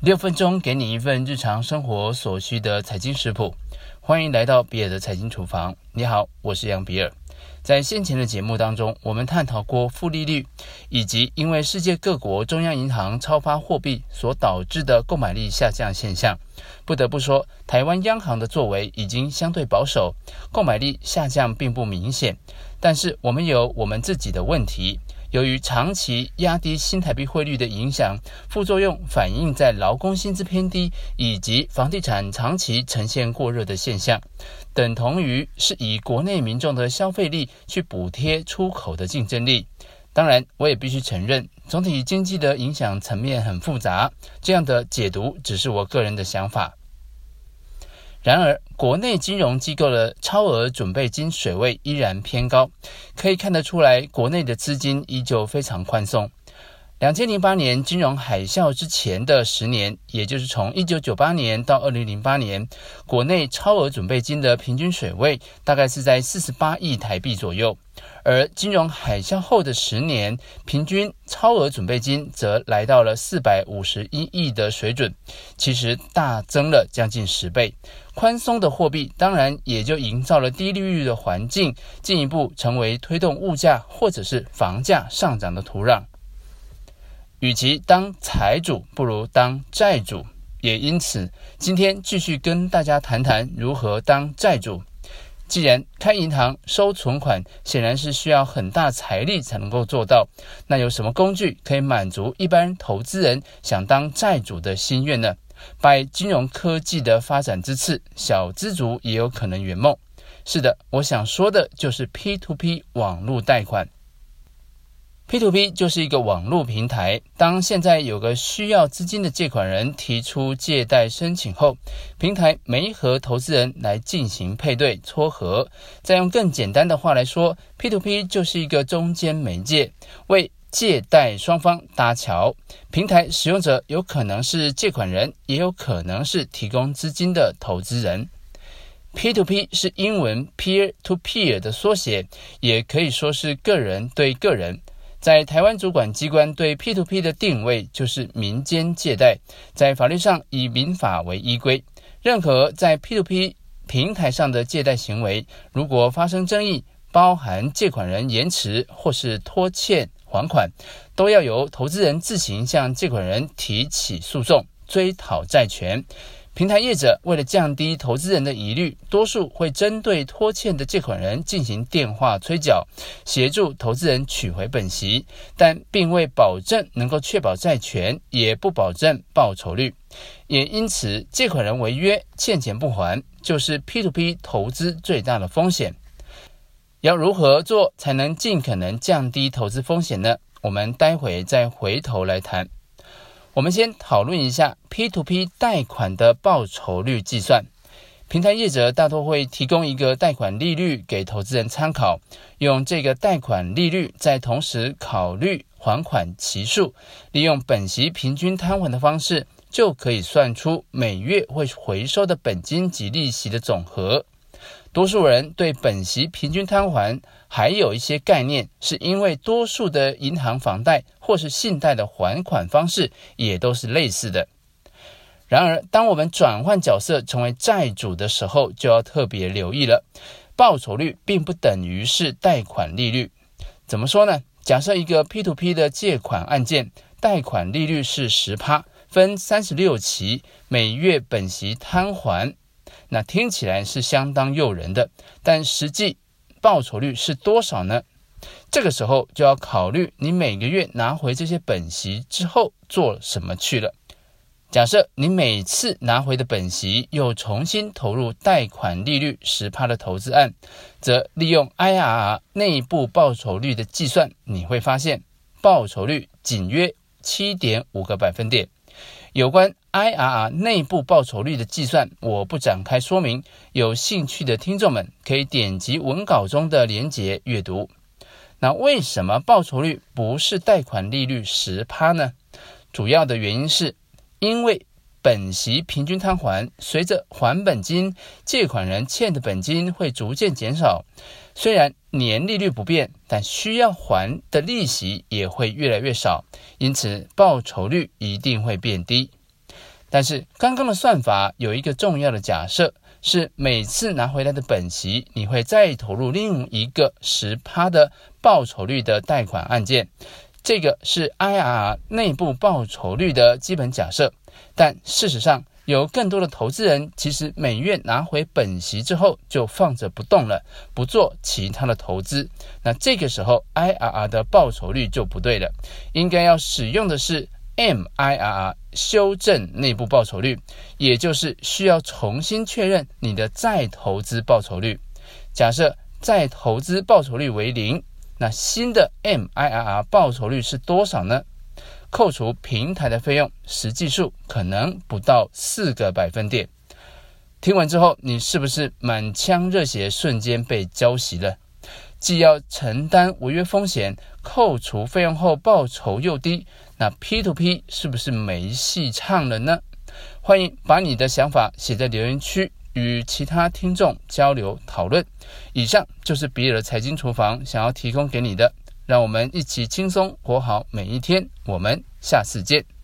六分钟给你一份日常生活所需的财经食谱，欢迎来到比尔的财经厨房。你好，我是杨比尔。在先前的节目当中，我们探讨过负利率，以及因为世界各国中央银行超发货币所导致的购买力下降现象。不得不说，台湾央行的作为已经相对保守，购买力下降并不明显。但是我们有我们自己的问题。由于长期压低新台币汇率的影响，副作用反映在劳工薪资偏低以及房地产长期呈现过热的现象，等同于是以国内民众的消费力去补贴出口的竞争力。当然，我也必须承认，总体经济的影响层面很复杂，这样的解读只是我个人的想法。然而，国内金融机构的超额准备金水位依然偏高，可以看得出来，国内的资金依旧非常宽松。两千零八年金融海啸之前的十年，也就是从一九九八年到二零零八年，国内超额准备金的平均水位大概是在四十八亿台币左右。而金融海啸后的十年，平均超额准备金则来到了四百五十一亿的水准，其实大增了将近十倍。宽松的货币当然也就营造了低利率的环境，进一步成为推动物价或者是房价上涨的土壤。与其当财主，不如当债主。也因此，今天继续跟大家谈谈如何当债主。既然开银行收存款显然是需要很大财力才能够做到，那有什么工具可以满足一般投资人想当债主的心愿呢？拜金融科技的发展之赐，小资族也有可能圆梦。是的，我想说的就是 P2P 网络贷款。P2P 就是一个网络平台。当现在有个需要资金的借款人提出借贷申请后，平台没和投资人来进行配对撮合。再用更简单的话来说，P2P 就是一个中间媒介，为借贷双方搭桥。平台使用者有可能是借款人，也有可能是提供资金的投资人。P2P 是英文 peer to peer 的缩写，也可以说是个人对个人。在台湾主管机关对 P2P 的定位就是民间借贷，在法律上以民法为依规，任何在 P2P 平台上的借贷行为，如果发生争议，包含借款人延迟或是拖欠还款，都要由投资人自行向借款人提起诉讼，追讨债权。平台业者为了降低投资人的疑虑，多数会针对拖欠的借款人进行电话催缴，协助投资人取回本息，但并未保证能够确保债权，也不保证报酬率。也因此，借款人违约欠钱不还，就是 P2P 投资最大的风险。要如何做才能尽可能降低投资风险呢？我们待会再回头来谈。我们先讨论一下 P2P 贷款的报酬率计算。平台业者大多会提供一个贷款利率给投资人参考，用这个贷款利率再同时考虑还款期数，利用本息平均摊还的方式，就可以算出每月会回收的本金及利息的总和。多数人对本息平均摊还还有一些概念，是因为多数的银行房贷或是信贷的还款方式也都是类似的。然而，当我们转换角色成为债主的时候，就要特别留意了。报酬率并不等于是贷款利率。怎么说呢？假设一个 P2P 的借款案件，贷款利率是十趴，分三十六期，每月本息摊还。那听起来是相当诱人的，但实际报酬率是多少呢？这个时候就要考虑你每个月拿回这些本息之后做什么去了。假设你每次拿回的本息又重新投入贷款利率十趴的投资案，则利用 IRR 内部报酬率的计算，你会发现报酬率仅约七点五个百分点。有关 IRR 内部报酬率的计算，我不展开说明。有兴趣的听众们可以点击文稿中的连结阅读。那为什么报酬率不是贷款利率十趴呢？主要的原因是，因为本息平均摊还，随着还本金，借款人欠的本金会逐渐减少。虽然年利率不变，但需要还的利息也会越来越少，因此报酬率一定会变低。但是刚刚的算法有一个重要的假设，是每次拿回来的本息，你会再投入另一个十趴的报酬率的贷款案件。这个是 IRR 内部报酬率的基本假设。但事实上，有更多的投资人其实每月拿回本息之后就放着不动了，不做其他的投资。那这个时候 IRR 的报酬率就不对了，应该要使用的是。MIRR 修正内部报酬率，也就是需要重新确认你的再投资报酬率。假设再投资报酬率为零，那新的 MIRR 报酬率是多少呢？扣除平台的费用，实际数可能不到四个百分点。听完之后，你是不是满腔热血瞬间被浇熄了？既要承担违约风险，扣除费用后报酬又低，那 P2P 是不是没戏唱了呢？欢迎把你的想法写在留言区，与其他听众交流讨论。以上就是比尔财经厨房想要提供给你的，让我们一起轻松活好每一天。我们下次见。